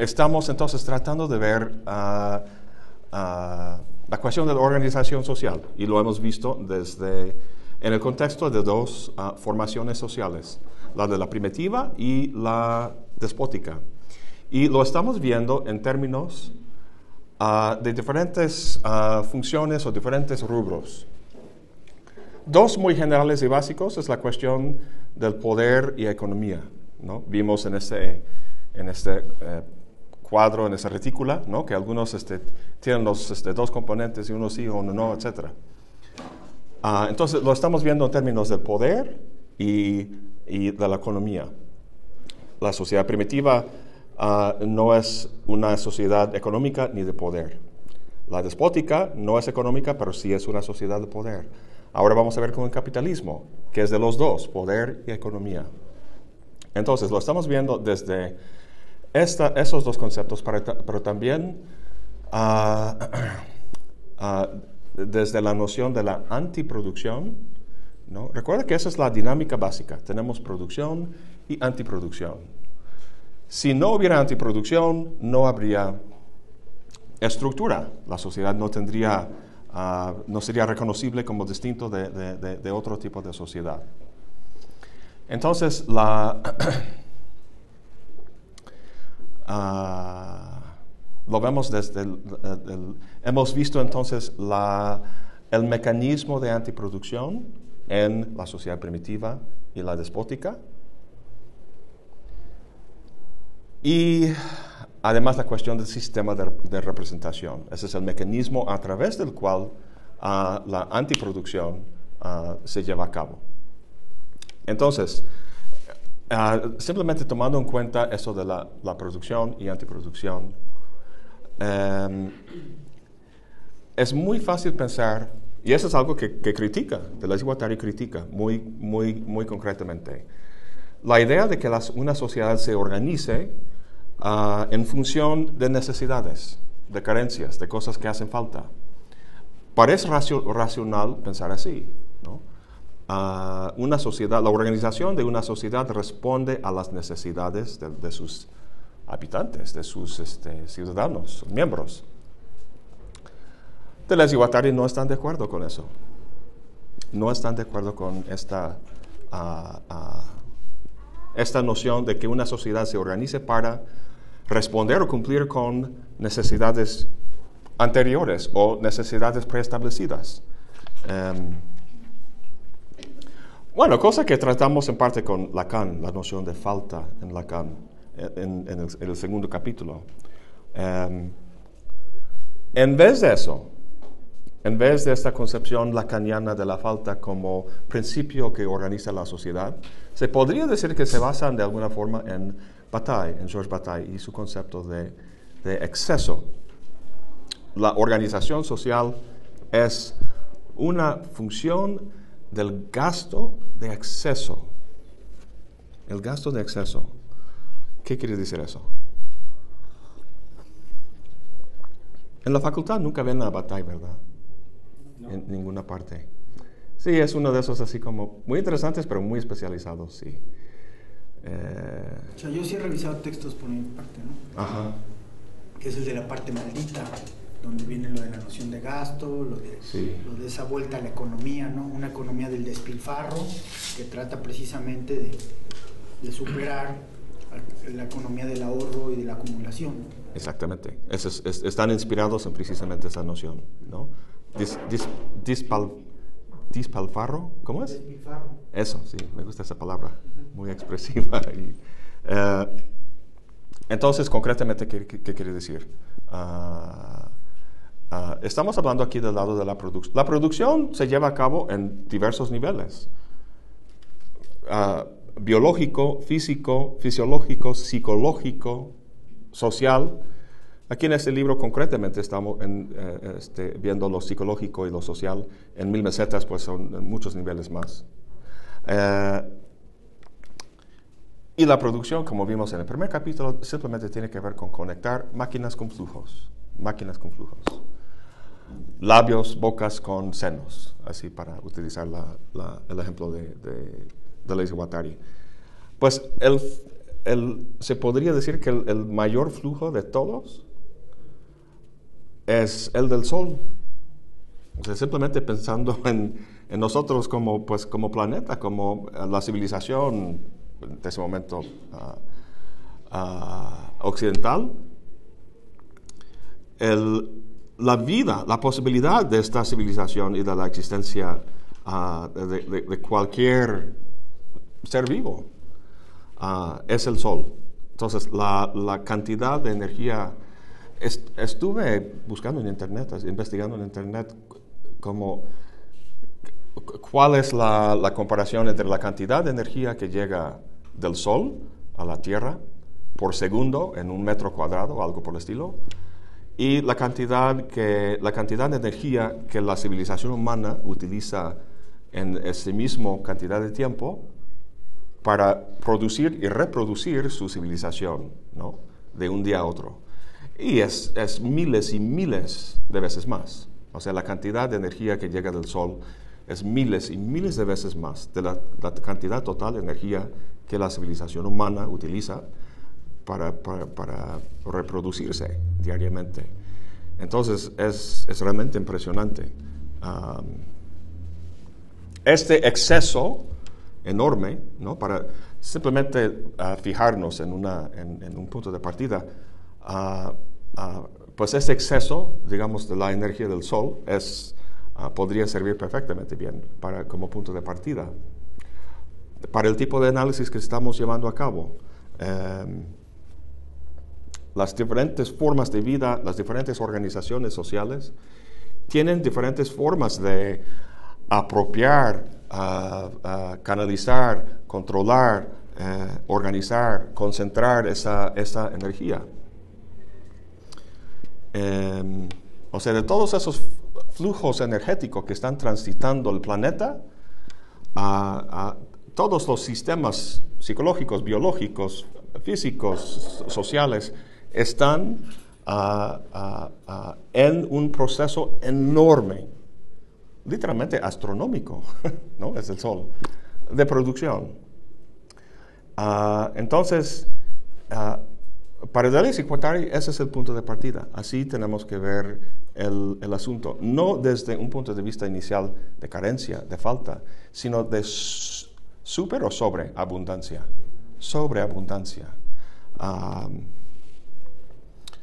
estamos entonces tratando de ver ah, ah, la cuestión de la organización social y lo hemos visto desde en el contexto de dos ah, formaciones sociales, la de la primitiva y la despótica. Y lo estamos viendo en términos de diferentes funciones o diferentes rubros. Dos muy generales y básicos es la cuestión del poder y economía. ¿no? Vimos en este, en este eh, cuadro, en esa retícula, ¿no? que algunos este, tienen los este, dos componentes y uno sí uno no, etc. Ah, entonces lo estamos viendo en términos del poder y, y de la economía. La sociedad primitiva ah, no es una sociedad económica ni de poder. La despótica no es económica, pero sí es una sociedad de poder. Ahora vamos a ver con el capitalismo, que es de los dos, poder y economía. Entonces, lo estamos viendo desde esos dos conceptos, pero, también ah, ah, desde la noción de la antiproducción. ¿no? Recuerda que esa es la dinámica básica. Tenemos producción y antiproducción. Si no hubiera antiproducción, no habría estructura. La sociedad no tendría Ah, no sería reconocible como distinto de, otro tipo de sociedad. Entonces, la, ah, lo vemos desde el, hemos visto entonces la, el mecanismo de antiproducción en la sociedad primitiva y la despótica. Y Además, la cuestión del sistema de, representación. Ese es el mecanismo a través del cual ah, la antiproducción ah, se lleva a cabo. Entonces, ah, simplemente tomando en cuenta eso de la, producción y antiproducción, em, es muy fácil pensar, y eso es algo que, critica, de la Guattari critica muy, muy, muy concretamente, la idea de que una sociedad se organice Ah, en función de necesidades, de carencias, de cosas que hacen falta. Parece racional pensar así. Ah, una sociedad, la organización de una sociedad responde a las necesidades de, sus habitantes, de sus este, ciudadanos, miembros. Deleuze y Guattari no están de acuerdo con eso. No están de acuerdo con esta, ah, esta noción de que una sociedad se organice para responder o cumplir con necesidades anteriores o necesidades preestablecidas. Em, bueno, cosa que tratamos en parte con Lacan, la noción de falta en Lacan, en, el, segundo capítulo. Em, en vez de eso, en vez de esta concepción lacaniana de la falta como principio que organiza la sociedad, se podría decir que se basan de alguna forma en Bataille, en Georges Bataille, y su concepto de, exceso. La organización social es una función del gasto de exceso. El gasto de exceso. ¿Qué quiere decir eso? En la facultad nunca ven a Bataille, ¿verdad? En ninguna parte. Sí, es uno de esos así como muy interesantes, pero muy especializados, sí. Eh, o sea, yo sí he revisado textos por mi parte, ¿no? Ajá. Que es el de la parte maldita, donde viene lo de la noción de gasto, lo de, lo de esa vuelta a la economía, ¿no? Una economía del despilfarro que trata precisamente de, de superar la economía del ahorro y de la acumulación. Exactamente. están inspirados en precisamente esa noción, ¿no? dispal, dispalfarro, ¿cómo es? Despilfarro. Eso, sí, me gusta esa palabra muy expresiva. Eh, entonces, concretamente, ¿qué, quiere decir? Ah, ah, estamos hablando aquí del lado de la producción. La producción se lleva a cabo en diversos niveles. Ah, biológico, físico, fisiológico, psicológico, social. Aquí en este libro concretamente estamos eh, este, viendo lo psicológico y lo social. En mil mesetas pues son muchos niveles más. Eh, y la producción, como vimos en el primer capítulo, simplemente tiene que ver con conectar máquinas con flujos, máquinas con flujos. Labios, bocas con senos, así para utilizar el ejemplo de, de, de Guattari. Pues el, se podría decir que el, mayor flujo de todos es el del Sol. O sea, simplemente pensando en, nosotros como, pues, como planeta, como la civilización de ese momento ah, ah, occidental, la vida, la posibilidad de esta civilización y de la existencia ah, de, cualquier ser vivo es el sol. Entonces, la, cantidad de energía, estuve buscando en Internet, investigando en Internet como cuál es la, comparación entre la cantidad de energía que llega del Sol a la Tierra por segundo en un metro cuadrado algo por el estilo, y la cantidad, que, la cantidad de energía que la civilización humana utiliza en ese mismo cantidad de tiempo para producir y reproducir su civilización, ¿no? De un día a otro. Y es, es miles y miles de veces más. O sea, la cantidad de energía que llega del Sol es miles y miles de veces más de la, cantidad total de energía que la civilización humana utiliza para, para, reproducirse diariamente. Entonces es, es realmente impresionante. este exceso enorme, ¿no? para simplemente ah, fijarnos en, una, en, un punto de partida, uh, pues ese exceso, digamos, de la energía del Sol es, podría servir perfectamente bien para, como punto de partida. Para el tipo de análisis que estamos llevando a cabo, em, las diferentes formas de vida, las diferentes organizaciones sociales, tienen diferentes formas de apropiar, canalizar, controlar, eh, organizar, concentrar esa, esa energía. Em, o sea, de todos esos flujos energéticos que están transitando el planeta, a, todos los sistemas psicológicos, biológicos, físicos, sociales, están en un proceso enorme literalmente astronómico, ¿no? Es el Sol, de producción. Ah, entonces, para Deleuze y Guattari, ese es el punto de partida. Así tenemos que ver el, el, asunto. No desde un punto de vista inicial de carencia, de falta, sino de super o sobreabundancia. Sobreabundancia.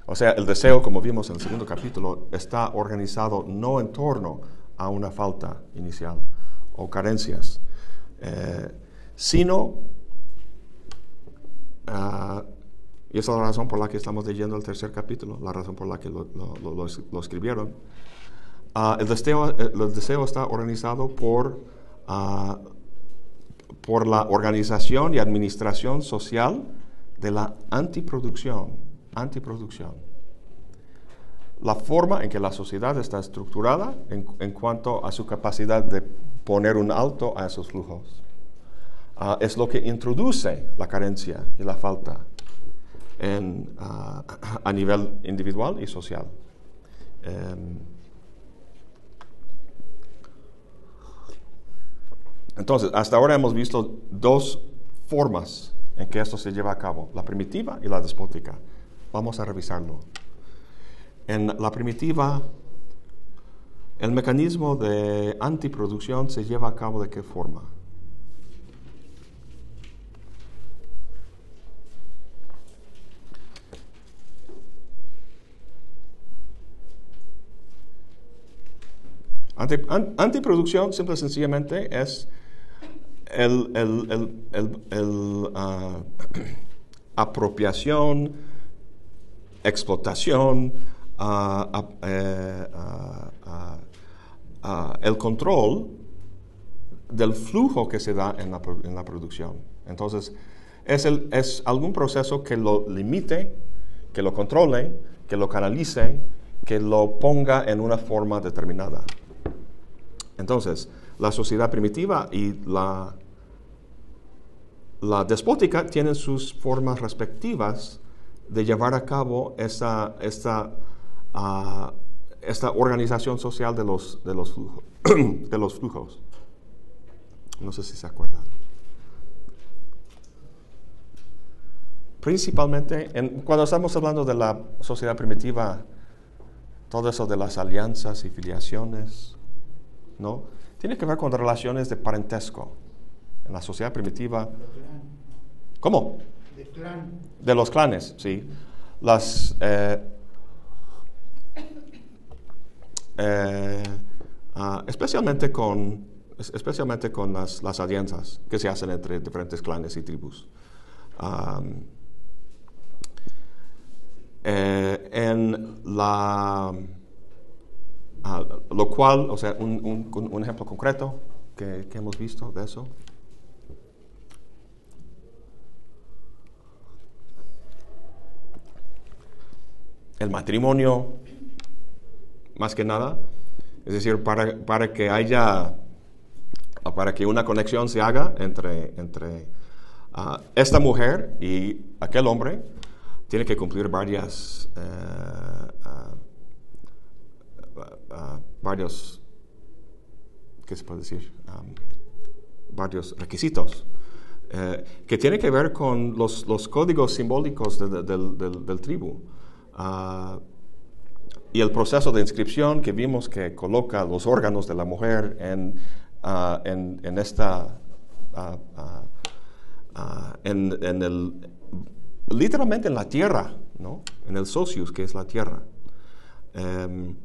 O sea, el deseo, como vimos en el segundo capítulo, está organizado no en torno a una falta inicial o carencias, eh, sino, ah, y esa es la razón por la que estamos leyendo el tercer capítulo, la razón por la que lo, escribieron, ah, el, deseo, el, deseo, está organizado por, ah, por la organización y administración social de la antiproducción, antiproducción la forma en que la sociedad está estructurada en, cuanto a su capacidad de poner un alto a esos flujos. Ah, es lo que introduce la carencia y la falta ah, a nivel individual y social. Em, entonces, hasta ahora hemos visto dos formas en que esto se lleva a cabo, la primitiva y la despótica. Vamos a revisarlo. En la primitiva, el mecanismo de antiproducción se lleva a cabo de qué forma? antiproducción simple y sencillamente es el, ah, apropiación, explotación, eh, el control del flujo que se da en la, en producción. Entonces, es, algún proceso que lo limite, que lo controle, que lo canalice, que lo ponga en una forma determinada. Entonces, la sociedad primitiva y la, la despótica tienen sus formas respectivas de llevar a cabo esta, esta a esta organización social de los, de los, de los flujos. No sé si se acuerdan. principalmente, cuando estamos hablando de la sociedad primitiva, todo eso de las alianzas y filiaciones, ¿no? Tiene que ver con relaciones de parentesco. En la sociedad primitiva. ¿Cómo? De, los clanes, sí. Las. Eh, eh, ah, especialmente con, especialmente con las, las, alianzas que se hacen entre diferentes clanes y tribus. Eh, en la, ah, lo cual, o sea, un, un, ejemplo concreto que, que, hemos visto de eso. El matrimonio, más que nada, es decir, para, para que haya, para que una conexión se haga entre, entre uh, esta mujer y aquel hombre, tiene que cumplir varias, uh, uh, varios, ¿qué se puede decir? Varios requisitos. Eh, que tiene que ver con los, los códigos simbólicos de, de, del, del, del, tribu. Uh, y el proceso de inscripción que vimos que coloca los órganos de la mujer en, en, en, esta, en, en, el, literalmente en la tierra, ¿no? en el socius, que es la tierra. Em,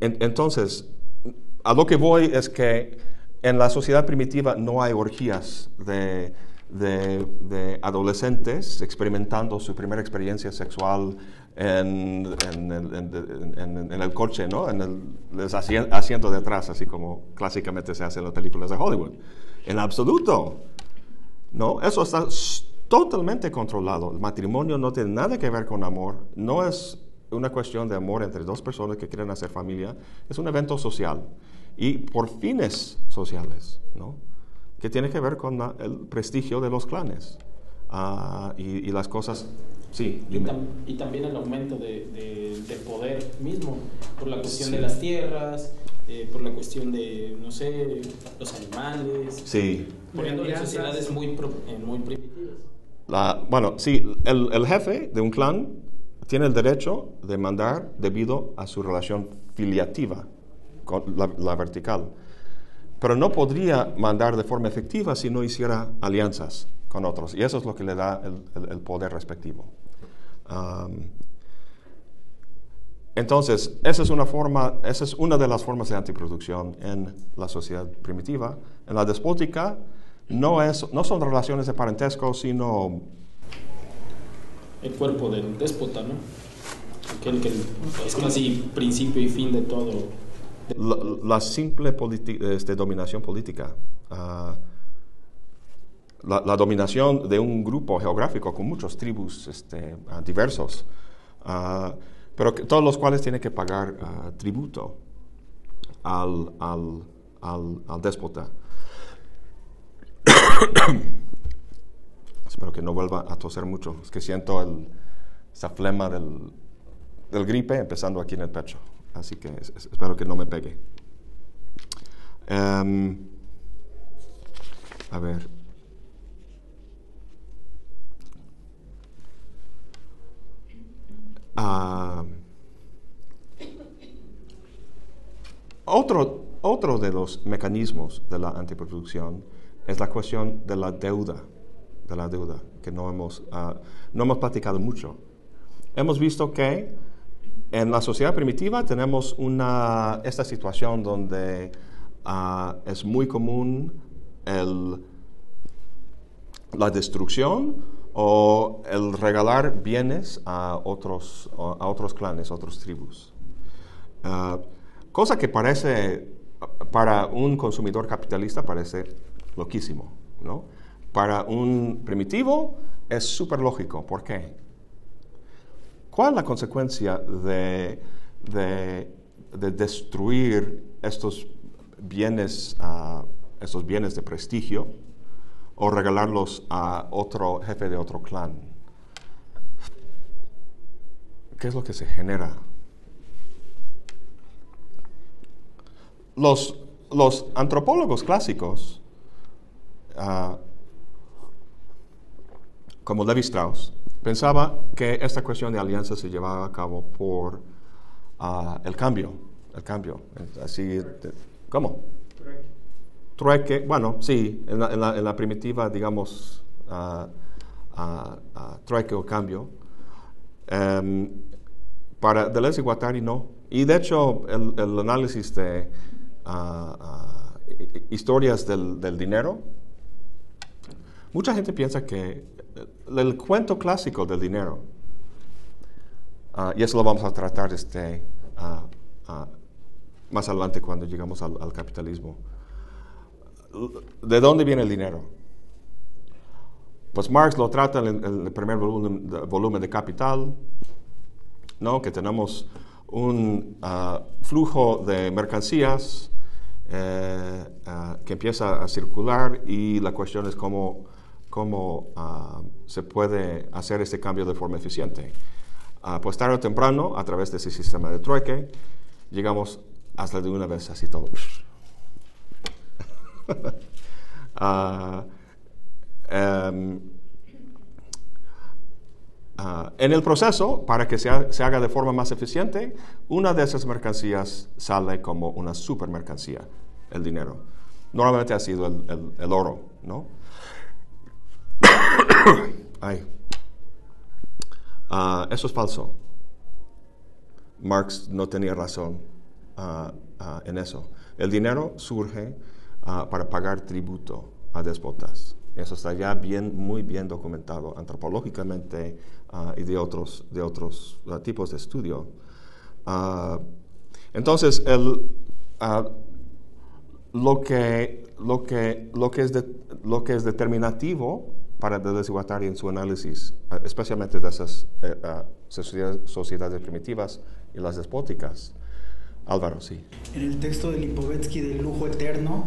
entonces, a lo que voy es que en la sociedad primitiva no hay orgías de, de, adolescentes experimentando su primera experiencia sexual en, en, el coche, ¿no? en el, asiento de atrás, así como clásicamente se hace en las películas de Hollywood. En absoluto. No, eso está totalmente controlado. El matrimonio no tiene nada que ver con amor, no es una cuestión de amor entre dos personas que quieren hacer familia, es un evento social y por fines sociales, ¿no? Que tiene que ver con el prestigio de los clanes uh, y, y, las cosas. Sí, y, tam y, también el aumento de, de, de, poder mismo, por la cuestión sí. de las tierras, eh, por la cuestión de, no sé, los animales. Sí. Poniendo las sociedades muy, eh, muy primitivas. La, bueno, sí, el, el, jefe de un clan tiene el derecho de mandar debido a su relación filiativa, con la, la, vertical. Pero no podría mandar de forma efectiva si no hiciera alianzas con otros. Y eso es lo que le da el, poder respectivo. Entonces, esa es, una forma, esa es una de las formas de antiproducción en la sociedad primitiva. En la despótica, no, es, no son relaciones de parentesco, sino... El cuerpo del déspota, ¿no? Aquel que es casi principio y fin de todo. La, la simple este, dominación política. Uh, la, la, dominación de un grupo geográfico con muchos tribus este, uh, diversos, uh, pero que, todos los cuales tienen que pagar tributo al, al, al, al déspota. Espero que no vuelva a toser mucho. Es que siento el, esa flema del, del, gripe empezando aquí en el pecho. Así que es, espero que no me pegue. Um, a ver. Uh, otro, otro de los mecanismos de la antiproducción es la cuestión de la deuda, de la deuda, que no hemos, uh, no hemos platicado mucho. Hemos visto que en la sociedad primitiva tenemos una, esta situación donde uh, es muy común la destrucción o el regalar bienes a otros, a otros clanes, a otros tribus. Uh, cosa que parece, para un consumidor capitalista, parece loquísimo, ¿no? Para un primitivo es súper lógico. ¿Por qué? ¿Cuál es la consecuencia de, de, de destruir estos bienes, uh, estos bienes de prestigio o regalarlos a otro jefe de otro clan? ¿Qué es lo que se genera? Los, los antropólogos clásicos Uh, como Levi Strauss, pensaba que esta cuestión de alianza se llevaba a cabo por ah, el cambio, el cambio, así, ¿cómo? Trueque. bueno, sí, en la, primitiva, digamos, uh, trueque o cambio. Em, para Deleuze y Guattari no. Y de hecho, el, análisis de historias del, del dinero, mucha gente piensa que el cuento clásico del dinero, ah, y eso lo vamos a tratar este, ah, ah, más adelante cuando llegamos al, capitalismo. ¿De dónde viene el dinero? Pues Marx lo trata en el, primer volumen de, Capital, ¿no? que tenemos un flujo de mercancías eh, que empieza a circular y la cuestión es cómo cómo ah, se puede hacer este cambio de forma eficiente. Uh, pues tarde o temprano, a través de ese sistema de trueque, llegamos hasta de una vez así todo. Ah, em, en el proceso, para que se, haga de forma más eficiente, una de esas mercancías sale como una supermercancía, el dinero. Normalmente ha sido el, el oro, ¿no? Ay. Ah, eso es falso. Marx no tenía razón ah, ah, en eso. El dinero surge para pagar tributo a despotas. Eso está ya bien, muy bien documentado antropológicamente y de otros, de otros tipos de estudio. entonces, el, lo, que, lo, que, lo, que es lo que es determinativo para y en su análisis, eh, especialmente de esas eh, eh, sociedades, primitivas y las despóticas. Álvaro, sí. En el texto de Lipovetsky del lujo eterno,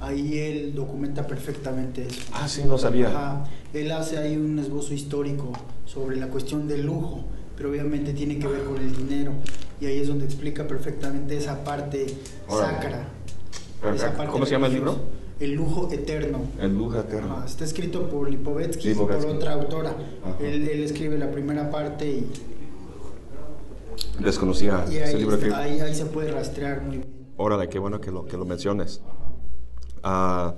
ahí él documenta perfectamente eso. Ah, sí, no sabía. él hace ahí un esbozo histórico sobre la cuestión del lujo, pero obviamente tiene que ver con el dinero. Y ahí es donde explica perfectamente esa parte sacra. ¿Cómo se llama el libro? El lujo eterno. El lujo eterno. está escrito por Lipovetsky, y por otra autora. Él, escribe la primera parte y... Desconocía ese libro que... Ahí, se puede rastrear muy bien. Órale, qué bueno que lo, que lo menciones. Ah,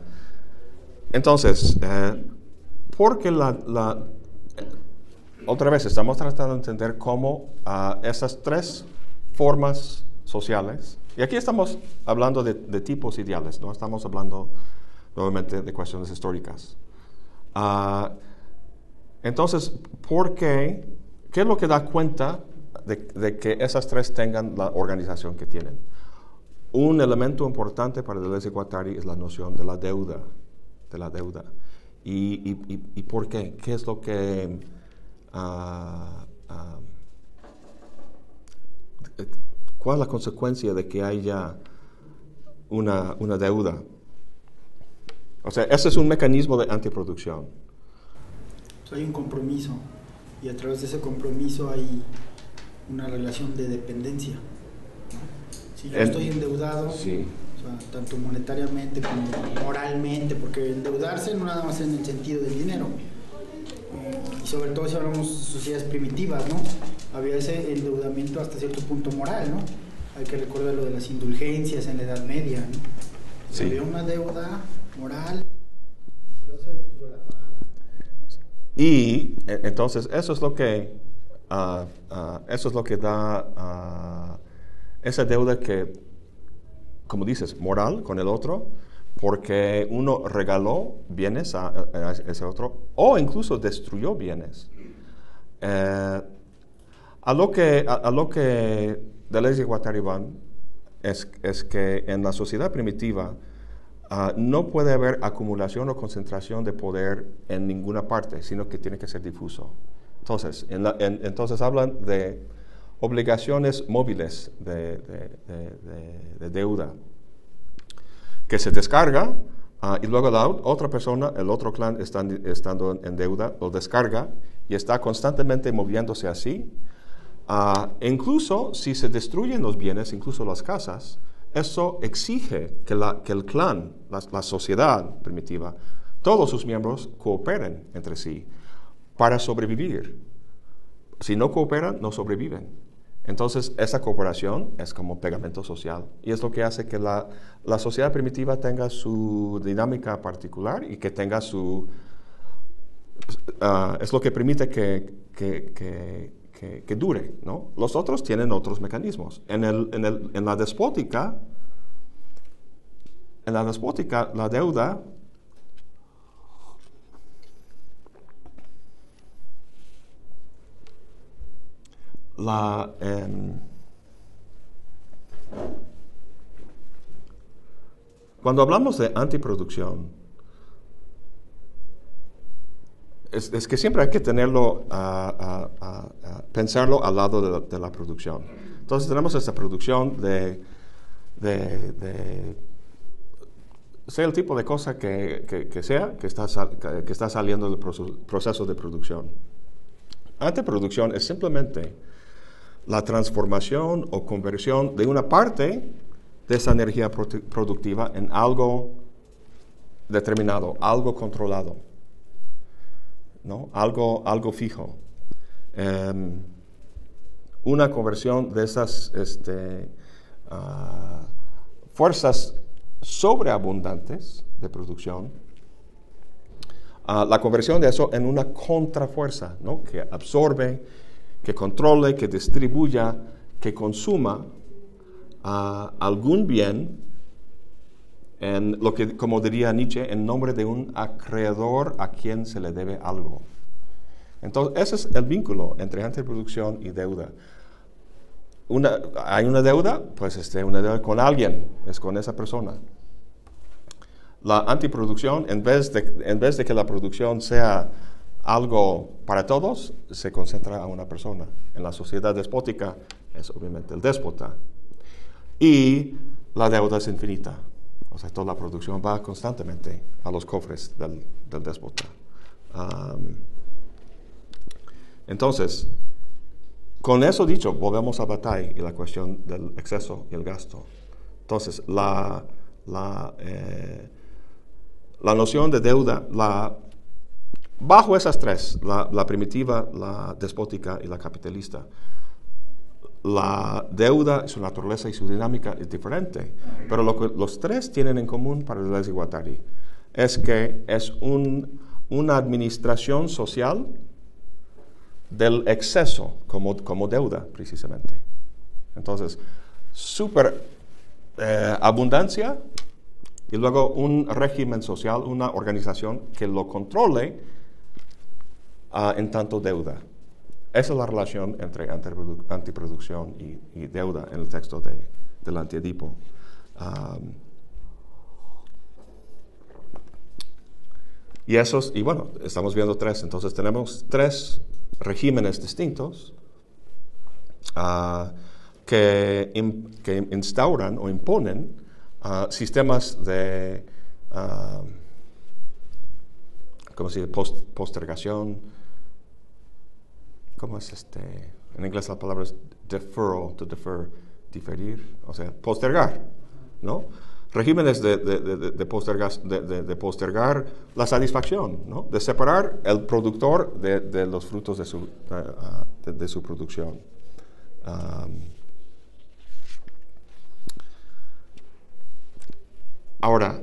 entonces, eh, porque la, la, Otra vez, estamos tratando de entender cómo uh, esas tres formas sociales y aquí estamos hablando de, tipos ideales, no estamos hablando nuevamente de cuestiones históricas. Ah, entonces, ¿por qué? ¿Qué es lo que da cuenta de, que esas tres tengan la organización que tienen? Un elemento importante para Deleuze y Guattari es la noción de la deuda, de la deuda. ¿Y, por qué? ¿Qué es lo que... Uh, ¿Cuál es la consecuencia de que haya una, una deuda? O sea, ese es un mecanismo de antiproducción. hay un compromiso y a través de ese compromiso hay una relación de dependencia. Si yo estoy endeudado, tanto monetariamente como moralmente, porque endeudarse no nada más en el sentido del dinero, y sobre todo si hablamos de sociedades primitivas, ¿no? Había ese endeudamiento hasta cierto punto moral, ¿no? Hay que recordar lo de las indulgencias en la Edad Media, ¿no? Sí. Había una deuda moral. Y e, entonces eso es lo que uh, uh, eso es lo que da uh, esa deuda que, como dices, moral con el otro, porque uno regaló bienes a, ese otro o incluso destruyó bienes. Eh, a, lo que, a, lo que Deleuze y Guattari van es, es, que en la sociedad primitiva ah, no puede haber acumulación o concentración de poder en ninguna parte, sino que tiene que ser difuso. Entonces, entonces hablan de obligaciones móviles de, de deuda que se descarga ah, y luego la otra persona, el otro clan estando en deuda, lo descarga y está constantemente moviéndose así. Uh, incluso si se destruyen los bienes, incluso las casas, eso exige que, la, que el clan, la, sociedad primitiva, todos sus miembros cooperen entre sí. para sobrevivir. Si no cooperan, no sobreviven. Entonces, esa cooperación es como pegamento social y es lo que hace que la, sociedad primitiva tenga su dinámica particular y que tenga su... Ah, es lo que permite que, que, dure, ¿no? Los otros tienen otros mecanismos. En, el, en, el, en la despótica, en la despótica, la deuda la, em, cuando hablamos de antiproducción, es, que siempre hay que tenerlo, pensarlo al lado de la, producción. Entonces tenemos esta producción de, sea el tipo de cosa que, sea que está, que está saliendo del proceso de producción. Antiproducción es simplemente la transformación o conversión de una parte de esa energía productiva en algo determinado, algo controlado, ¿no? algo, algo fijo. Em, una conversión de esas este, uh, fuerzas sobreabundantes de producción, la conversión de eso en una contrafuerza ¿no? que absorbe que controle, que distribuya, que consuma ah, algún bien en lo que, como diría Nietzsche, en nombre de un acreedor a quien se le debe algo. Entonces, ese es el vínculo entre antiproducción y deuda. Una, hay una deuda, pues este, una deuda con alguien, es con esa persona. La antiproducción, en vez de, en vez de que la producción sea algo para todos, se concentra a una persona. En la sociedad despótica es obviamente el déspota. Y la deuda es infinita. O sea, toda la producción va constantemente a los cofres del, déspota. entonces, con eso dicho, volvemos a Bataille y la cuestión del exceso y el gasto. Entonces, la, la, eh, la noción de deuda, la Bajo esas tres, la, primitiva, la despótica y la capitalista, la deuda, su naturaleza y su dinámica es diferente, pero lo que los tres tienen en común para el desigualdad es que es una administración social del exceso como, como deuda, precisamente. Entonces, super eh, abundancia y luego un régimen social, una organización que lo controle en tanto deuda. Esa es la relación entre antiproducción y, deuda en el texto de, del antiedipo. y esos, y bueno, estamos viendo tres, entonces tenemos tres regímenes distintos ah, que, que, instauran o imponen ah, sistemas de, ¿cómo se dice?, postergación, ¿cómo es este? En inglés la palabra es deferral, to defer, diferir, o sea, postergar, ¿no? Regímenes de, de, de, postergar, de, postergar la satisfacción, ¿no? De separar el productor de, los frutos de su, uh, su producción. ahora,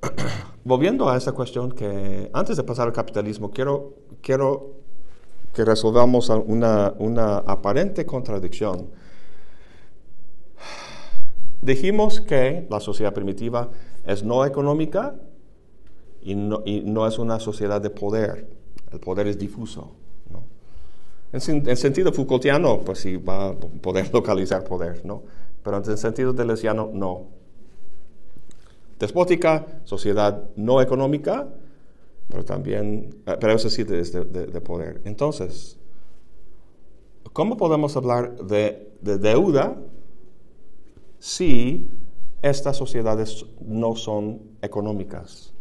volviendo a esa cuestión que antes de pasar al capitalismo, quiero, quiero que resolvamos una, una aparente contradicción. Dijimos que la sociedad primitiva es no económica y no, y no, es una sociedad de poder. El poder es difuso. En, sentido Foucaultiano, pues sí, va a poder localizar poder, ¿no? Pero en sentido deleuziano, no. Despótica, sociedad no económica, pero también, eh, pero eso sí de, de, poder. Entonces, ¿cómo podemos hablar de, deuda si estas sociedades no son económicas?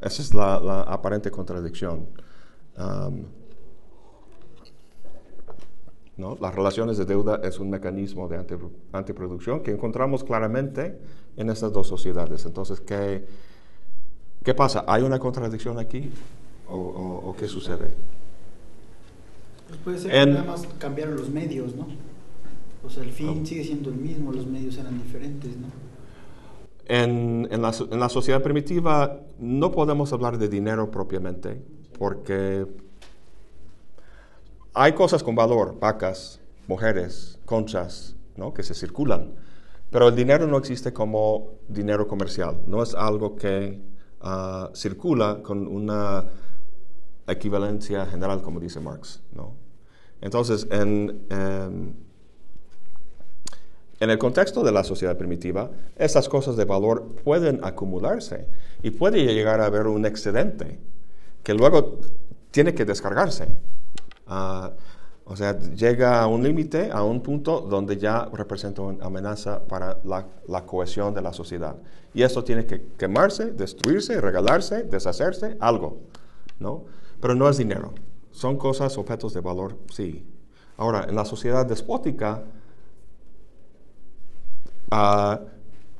Esa es la, aparente contradicción. ¿no? Las relaciones de deuda es un mecanismo de antiproducción que encontramos claramente en estas dos sociedades. Entonces, ¿qué, ¿Qué pasa? ¿Hay una contradicción aquí? o, qué sucede? Pues puede ser que nada más cambiaron los medios, ¿no? O sea, el fin sigue siendo el mismo, los medios eran diferentes, ¿no? En, en, la, en, la, sociedad primitiva no podemos hablar de dinero propiamente, porque hay cosas con valor, vacas, mujeres, conchas, ¿no? que se circulan, pero el dinero no existe como dinero comercial, no es algo que uh, circula con una equivalencia general, como dice Marx. ¿no? Entonces, en, en, en el contexto de la sociedad primitiva, estas cosas de valor pueden acumularse y puede llegar a haber un excedente que luego tiene que descargarse. Uh, o sea, llega a un límite, a un punto donde ya representa una amenaza para la, cohesión de la sociedad. Y esto tiene que quemarse, destruirse, regalarse, deshacerse, algo, ¿no? Pero no es dinero. Son cosas, objetos de valor, sí. Ahora, en la sociedad despótica, uh,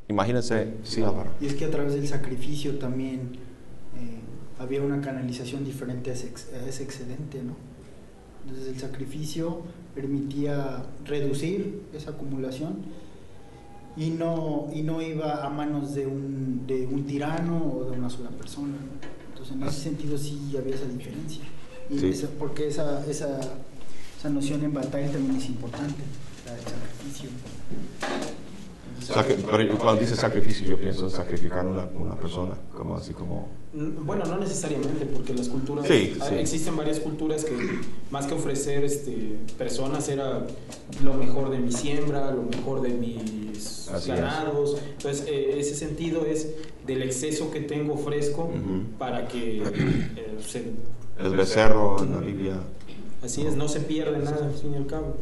imagínense, sí, Álvaro. Y es que a través del sacrificio también eh, había una canalización diferente a ese, a ese excedente, ¿no? Entonces el sacrificio permitía reducir esa acumulación y no, y no iba a manos de un, de un tirano o de una sola persona. Entonces en ese sentido sí había esa diferencia. porque esa, esa, esa noción en batalla también es importante, la del sacrificio cuando dice sacrificio, yo pienso en sacrificar una, una persona, como así como... Mm, bueno, no necesariamente, porque las culturas... Existen varias culturas que más que ofrecer este, personas era lo mejor de mi siembra, lo mejor de mis ganados. Entonces, eh, ese sentido es del exceso que tengo fresco para que... Eh, el becerro en la Biblia. Así es, no se pierde nada, al fin y al cabo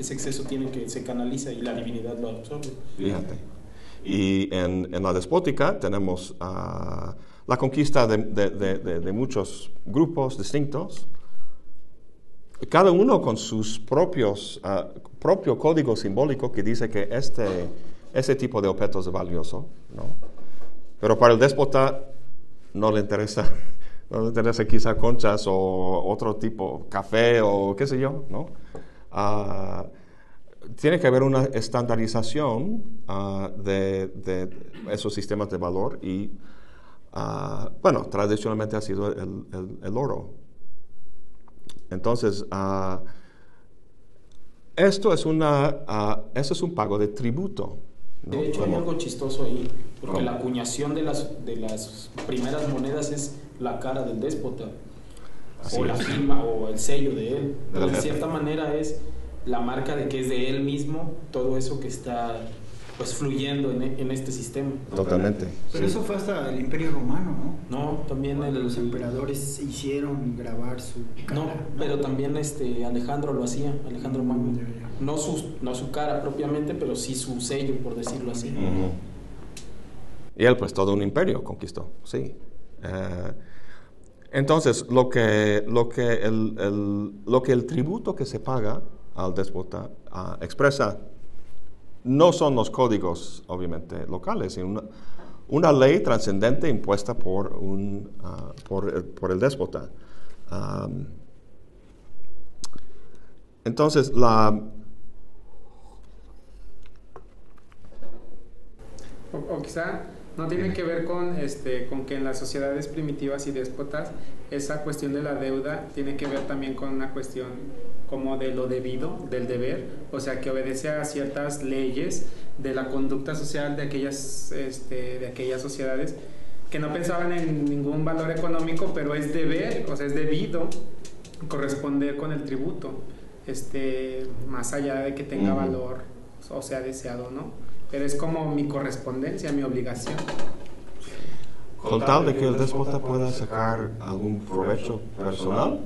ese exceso tiene que se canaliza y la divinidad lo absorbe. Y en, la despótica tenemos uh, la conquista de, muchos grupos distintos, cada uno con sus propios uh, propio código simbólico que dice que este ese tipo de objetos es valioso, ¿no? Pero para el déspota no le interesa, no le interesa quizá conchas o otro tipo, café o qué sé yo, ¿no? Ah, tiene que haber una estandarización ah, de, esos sistemas de valor y, ah, bueno, tradicionalmente ha sido el, oro. Entonces, esto es, una, eso es un pago de tributo. De hecho, hay algo chistoso ahí, porque la acuñación de las, de las primeras monedas es la cara del déspota o la firma o el sello de él. de cierta manera es la marca de que es de él mismo todo eso que está pues fluyendo en, en este sistema. Totalmente. Pero eso fue hasta el Imperio Romano, ¿no? No, también el, los emperadores hicieron grabar su cara, no, pero también este Alejandro lo hacía, Alejandro Magno. No su, no su cara propiamente, pero sí su sello, por decirlo así. Y él pues todo un imperio conquistó, sí. Eh, entonces, lo que, lo, que el, lo que el tributo que se paga al déspota expresa no son los códigos, obviamente, locales, sino una, ley trascendente impuesta por, un, ah, por, el déspota. entonces, la... o quizá no tiene que ver con, este, con que en las sociedades primitivas y déspotas esa cuestión de la deuda tiene que ver también con una cuestión como de lo debido, del deber, o sea, que obedece a ciertas leyes de la conducta social de aquellas, este, de aquellas sociedades que no pensaban en ningún valor económico, pero es deber, o sea, es debido corresponder con el tributo, este, más allá de que tenga valor o sea deseado, ¿no? Pero es como mi correspondencia, mi obligación. Con tal de que el déspota pueda sacar algún provecho personal.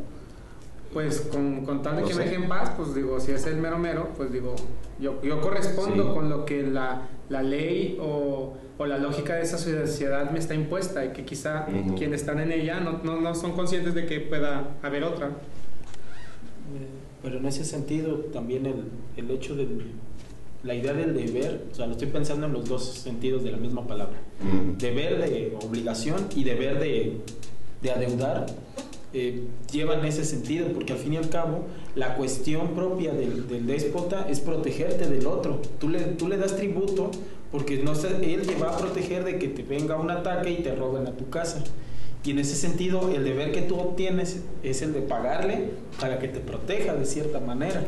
Pues con, con tal de que me deje en paz, pues digo, si es el mero mero, pues digo, yo, yo correspondo con lo que la, la ley o, o, la lógica de esa sociedad me está impuesta y que quizá quienes están en ella no, no, no son conscientes de que pueda haber otra. Pero en ese sentido también el, el hecho de la idea del deber, o sea, lo estoy pensando en los dos sentidos de la misma palabra. Deber de obligación y deber de, de adeudar, eh, llevan ese sentido, porque al fin y al cabo la cuestión propia del, del, déspota es protegerte del otro. Tú le, tú le das tributo porque no él te va a proteger de que te venga un ataque y te roben a tu casa. Y en ese sentido, el deber que tú obtienes es el de pagarle para que te proteja de cierta manera,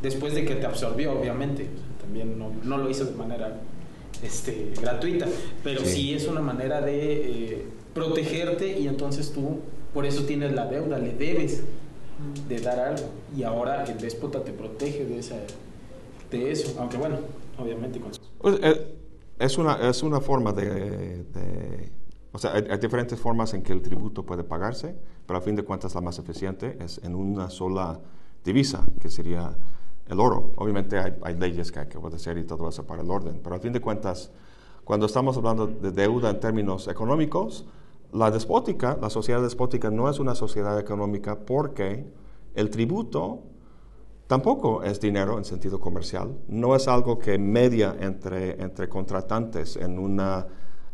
después de que te absorbió, obviamente. También no, no lo hizo de manera este, gratuita, pero sí, es una manera de eh, protegerte y entonces tú por eso tienes la deuda, le debes de dar algo. Y ahora el déspota te protege de, esa, de eso, aunque bueno, obviamente con... Pues, eh, es, una, es una forma de, o sea, hay, diferentes formas en que el tributo puede pagarse, pero a fin de cuentas la más eficiente es en una sola divisa, que sería el oro. Obviamente hay, hay leyes que hay que obedecer y todo eso para el orden, pero a fin de cuentas, cuando estamos hablando de deuda en términos económicos, la despótica, la sociedad despótica no es una sociedad económica porque el tributo tampoco es dinero en sentido comercial, no es algo que media entre, entre contratantes en una,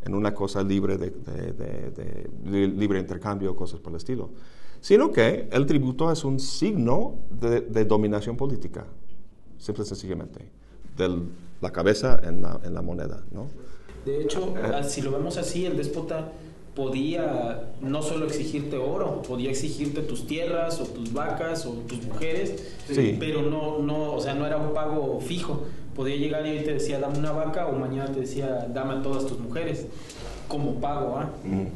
en una cosa libre de, de, libre intercambio cosas por el estilo, sino que el tributo es un signo de, dominación política, simple y sencillamente, de la cabeza en la, en la moneda. ¿no? De hecho, eh, si lo vemos así, el déspota podía no solo exigirte oro, podía exigirte tus tierras o tus vacas o tus mujeres, pero no, no, o sea, no era un pago fijo. Podía llegar y te decía, dame una vaca o mañana te decía, dame todas tus mujeres, como pago. ¿ah? Mm.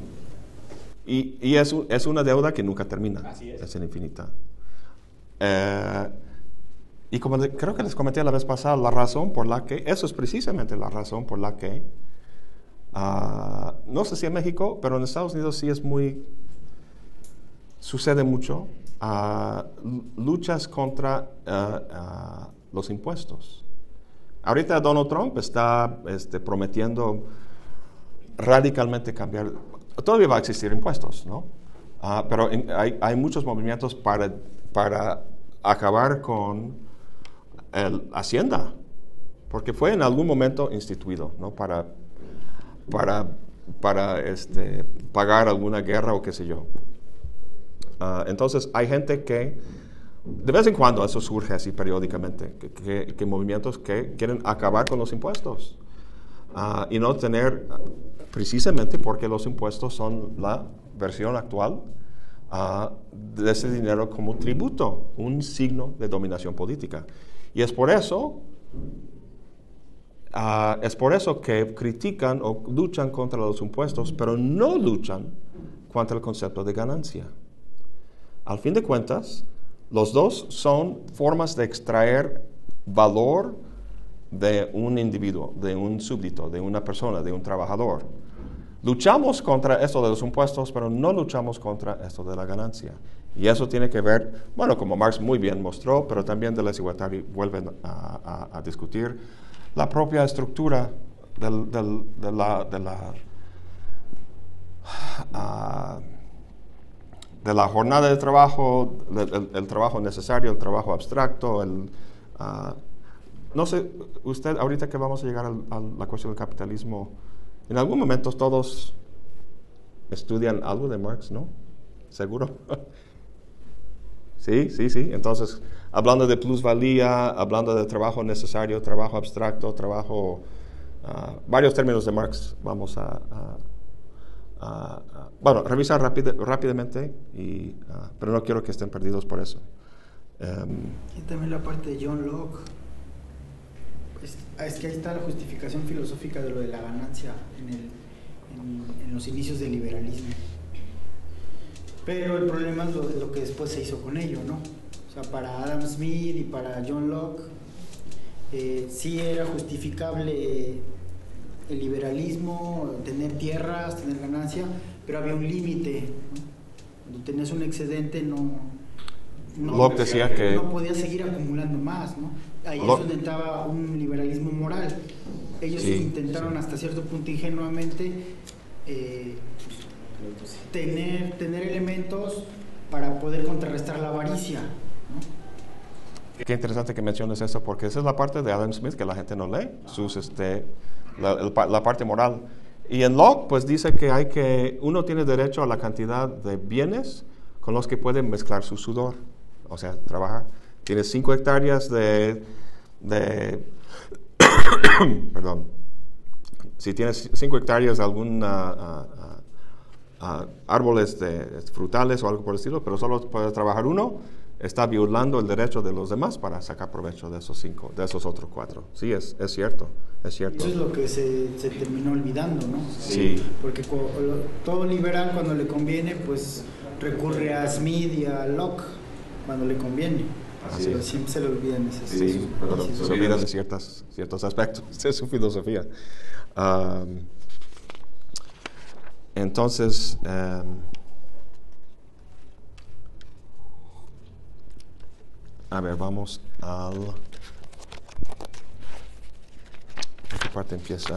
Y, y es, es, una deuda que nunca termina, Así es. es infinita. Eh, y como creo que les comenté la vez pasada, la razón por la que, eso es precisamente la razón por la que Ah, no sé si en México, pero en Estados Unidos sí es muy, sucede mucho, uh, luchas contra uh, los impuestos. Ahorita Donald Trump está este, prometiendo radicalmente cambiar, todavía va a existir impuestos, ¿no? pero hay, hay, muchos movimientos para, para acabar con el Hacienda, porque fue en algún momento instituido, ¿no? Para para, para este, pagar alguna guerra o qué sé yo. Ah, entonces hay gente que, de vez en cuando eso surge así periódicamente, que, movimientos que quieren acabar con los impuestos ah, y no tener, precisamente porque los impuestos son la versión actual ah, de ese dinero como tributo, un signo de dominación política. Y es por eso Ah, es por eso que critican o luchan contra los impuestos, pero no luchan contra el concepto de ganancia. Al fin de cuentas, los dos son formas de extraer valor de un individuo, de un súbdito, de una persona, de un trabajador. Luchamos contra esto de los impuestos, pero no luchamos contra esto de la ganancia. Y eso tiene que ver, bueno, como Marx muy bien mostró, pero también de la desigualdad vuelven a discutir la propia estructura ah, de la jornada de trabajo, el, trabajo necesario, el trabajo abstracto, el, ah, no sé, usted ahorita que vamos a llegar a la cuestión del capitalismo, en algún momento todos estudian algo de Marx, ¿no? ¿Seguro? sí, sí, sí. Entonces, hablando de plusvalía, hablando de trabajo necesario, trabajo abstracto, trabajo, ah, varios términos de Marx vamos a, bueno, revisar rápidamente, y, ah, pero no quiero que estén perdidos por eso. Em, y también la parte de John Locke. Es, que ahí está la justificación filosófica de lo de la ganancia en, en los inicios del liberalismo. Pero el problema es lo, lo que después se hizo con ello, ¿no? O sea, para Adam Smith y para John Locke, eh, sí era justificable el liberalismo, tener tierras, tener ganancia, pero había un límite. Cuando tenías un excedente no, no, decía que... no podías seguir acumulando más. ¿no? Ahí es donde entraba un liberalismo moral. Ellos intentaron hasta cierto punto ingenuamente eh, tener, tener elementos para poder contrarrestar la avaricia. Qué interesante que menciones eso, porque esa es la parte de Adam Smith que la gente no lee, sus, este, la, parte moral. Y en Locke, pues dice que hay que, uno tiene derecho a la cantidad de bienes con los que pueden mezclar su sudor, o sea, trabajar. Tienes 5 hectáreas de, de perdón, si tienes 5 hectáreas de algún árboles de, frutales o algo por el estilo, pero solo puedes trabajar uno, está violando el derecho de los demás para sacar provecho de esos cinco, de esos otros cuatro. Sí, es, es cierto, es cierto. Eso es lo que se, se terminó olvidando, ¿no? Sí. Porque todo liberal cuando le conviene, pues recurre a Smith y a Locke cuando le conviene. Así siempre se le olvidan esas Sí, pero se olvidan de ciertas, ciertos aspectos de su filosofía. Entonces, A ver, vamos al... ¿En qué parte empieza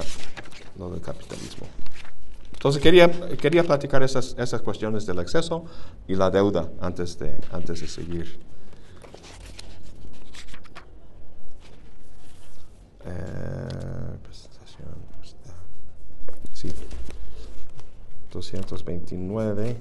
lo del capitalismo? Entonces quería, quería platicar esas, esas cuestiones del exceso y la deuda antes de, antes de seguir. Eh, sí. 229.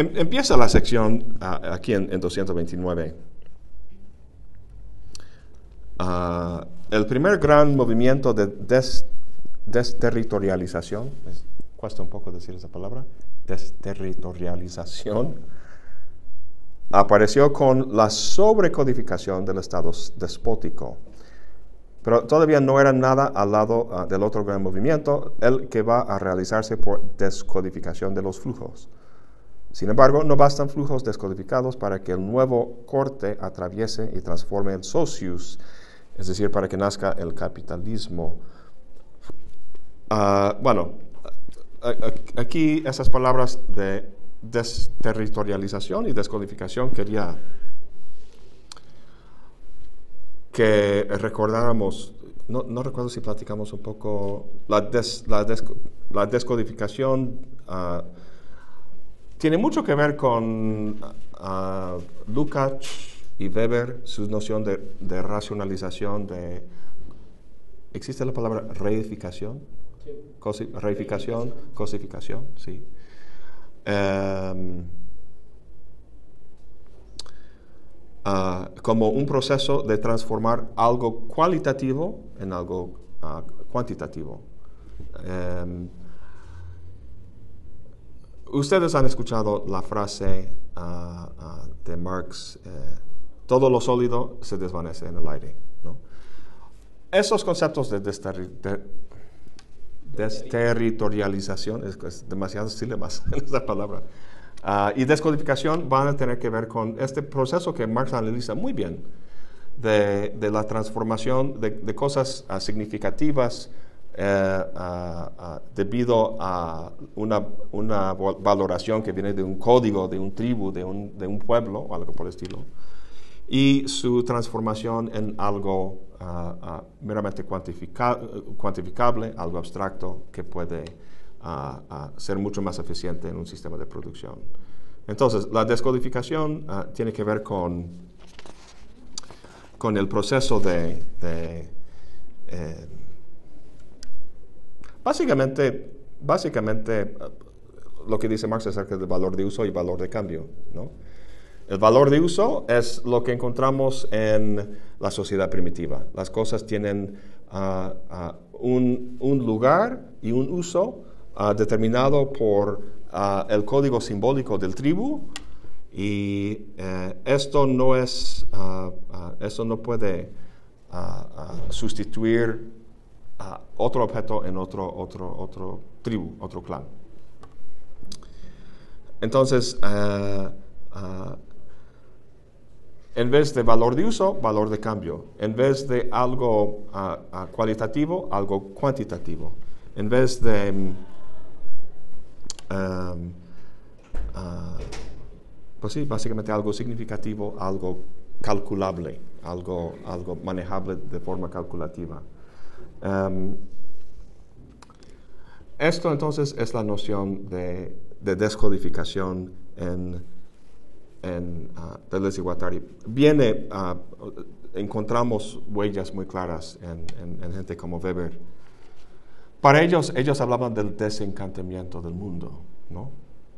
Em, empieza la sección ah, aquí en, 229. Ah, el primer gran movimiento de desterritorialización, cuesta un poco decir esa palabra, desterritorialización, apareció con la sobrecodificación del Estado despótico. Pero todavía no era nada al lado ah, del otro gran movimiento, el que va a realizarse por descodificación de los flujos. Sin embargo, no bastan flujos descodificados para que el nuevo corte atraviese y transforme el socius, es decir, para que nazca el capitalismo. Ah, bueno, aquí esas palabras de desterritorialización y descodificación quería que recordáramos, no, recuerdo si platicamos un poco, la, descodificación. Uh, tiene mucho que ver con uh, Lukács y Weber, su noción de, racionalización, de... ¿Existe la palabra reificación? Reificación, cosificación, sí. Em, ah, como un proceso de transformar algo cualitativo en algo ah, cuantitativo. Em, Ustedes han escuchado la frase ah, de Marx, eh, todo lo sólido se desvanece en el aire. Esos conceptos de, desterritorialización, es, demasiado sílabas en esta palabra, ah, y descodificación van a tener que ver con este proceso que Marx analiza muy bien, de, la transformación de, cosas significativas eh, debido a una, valoración que viene de un código, de un tribu, de un, de un pueblo o algo por el estilo, y su transformación en algo ah, meramente cuantificable, algo abstracto que puede ser mucho más eficiente en un sistema de producción. Entonces, la descodificación tiene que ver con, con el proceso de, eh, Básicamente, básicamente lo que dice Marx acerca del valor de uso y valor de cambio. ¿no? El valor de uso es lo que encontramos en la sociedad primitiva. Las cosas tienen ah, ah, un, lugar y un uso ah, determinado por el código simbólico del tribu y eh, esto no es, esto no puede sustituir otro objeto en otro, otro, otro tribu, otro clan. Entonces, eh, en vez de valor de uso, valor de cambio. En vez de algo eh, cualitativo, algo cuantitativo. En vez de... Em, pues sí, básicamente algo significativo, algo calculable, algo, algo manejable de forma calculativa. Em, esto entonces es la noción de, descodificación en en, uh, del desiguatario. Viene, uh, encontramos huellas muy claras en, gente como Weber. Para ellos, ellos hablaban del desencantamiento del mundo, ¿no?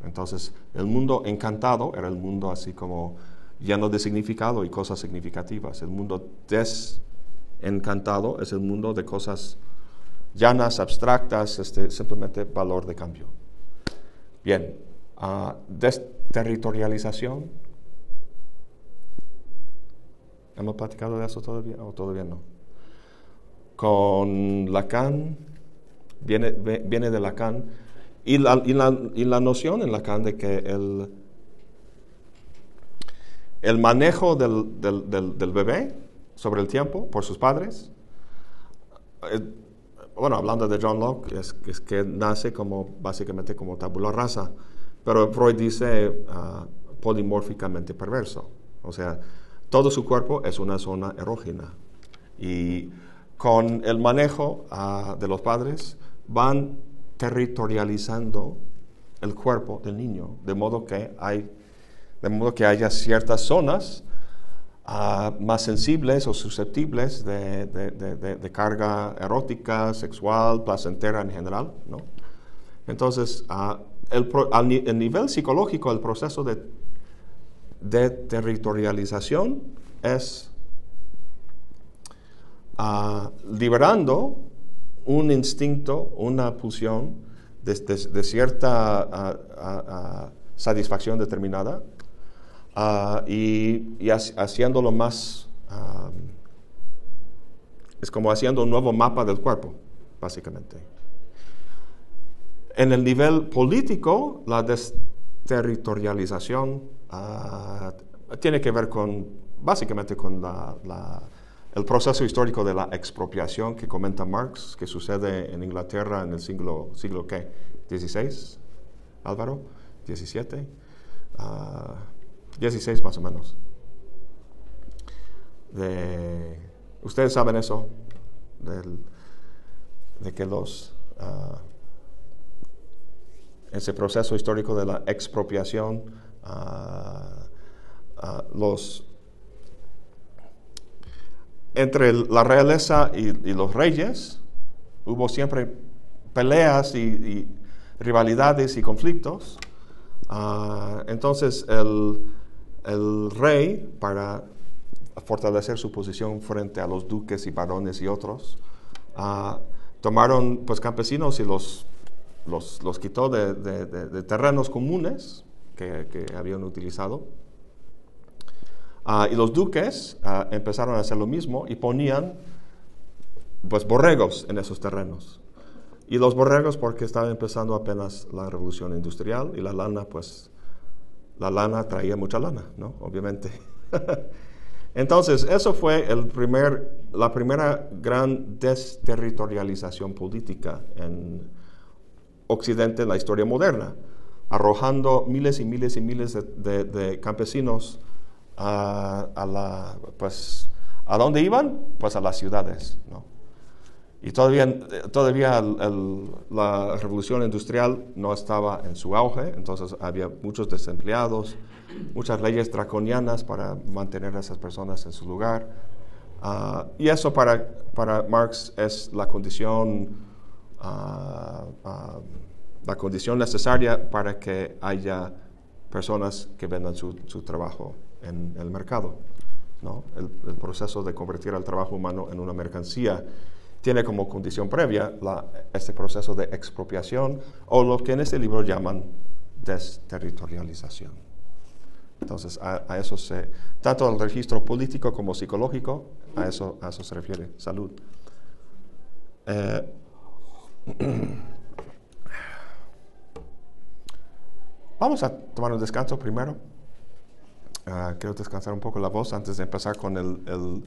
Entonces, el mundo encantado era el mundo así como lleno de significado y cosas significativas. El mundo desencantado es el mundo de cosas llanas, abstractas, este, simplemente valor de cambio. Bien, uh, desterritorialización. ¿Hemos platicado de eso todavía o todavía no? Con Lacan, viene, viene de Lacan, y la, y, la, y la, noción en Lacan de que el, el manejo del, del, del, bebé sobre el tiempo por sus padres, eh, bueno, hablando de John Locke, es, es, que nace como básicamente como tabula rasa, pero Freud dice uh, polimórficamente perverso, o sea, todo su cuerpo es una zona erógena y con el manejo uh, de los padres van territorializando el cuerpo del niño, de modo que hay, de modo que haya ciertas zonas más sensibles o susceptibles de, carga erótica, sexual, placentera en general. ¿no? Entonces, el, nivel psicológico, el proceso de, territorialización es liberando un instinto, una pulsión de, cierta satisfacción determinada y, haciéndolo más, es como haciendo un nuevo mapa del cuerpo, básicamente. En el nivel político, la desterritorialización ah, tiene que ver con, básicamente con el proceso histórico de la expropiación que comenta Marx, que sucede en Inglaterra en el siglo, siglo ¿qué? ¿16? Álvaro? ¿17? 16 más o menos. Ustedes saben eso, de que los, uh, ese proceso histórico de la expropiación, uh, los, entre la realeza y, los reyes hubo siempre peleas y rivalidades y conflictos. entonces el, el rey, para fortalecer su posición frente a los duques y barones y otros, ah, tomaron pues campesinos y los, los, quitó de, terrenos comunes que, habían utilizado. Ah, y los duques ah, empezaron a hacer lo mismo y ponían pues borregos en esos terrenos. Y los borregos porque estaba empezando apenas la revolución industrial y la lana pues la lana traía mucha lana, ¿no? Obviamente. Entonces, eso fue el primer, la primera gran desterritorialización política en Occidente en la historia moderna, arrojando miles y miles y miles de, campesinos a, a, la, pues, ¿a dónde iban? Pues a las ciudades, ¿no? Y todavía, todavía la revolución industrial no estaba en su auge, entonces había muchos desempleados, muchas leyes draconianas para mantener a esas personas en su lugar. Ah, y eso para, para Marx es la condición, la condición necesaria para que haya personas que vendan su, su trabajo en el mercado. ¿no? El, el proceso de convertir al trabajo humano en una mercancía tiene como condición previa este proceso de expropiación o lo que en este libro llaman desterritorialización. Entonces, a, eso se, tanto el registro político como psicológico, a eso, a eso se refiere, salud. Eh, vamos a tomar un descanso primero. Ah, quiero descansar un poco la voz antes de empezar con el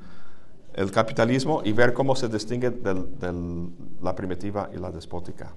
el capitalismo y ver cómo se distingue de la primitiva y la despótica.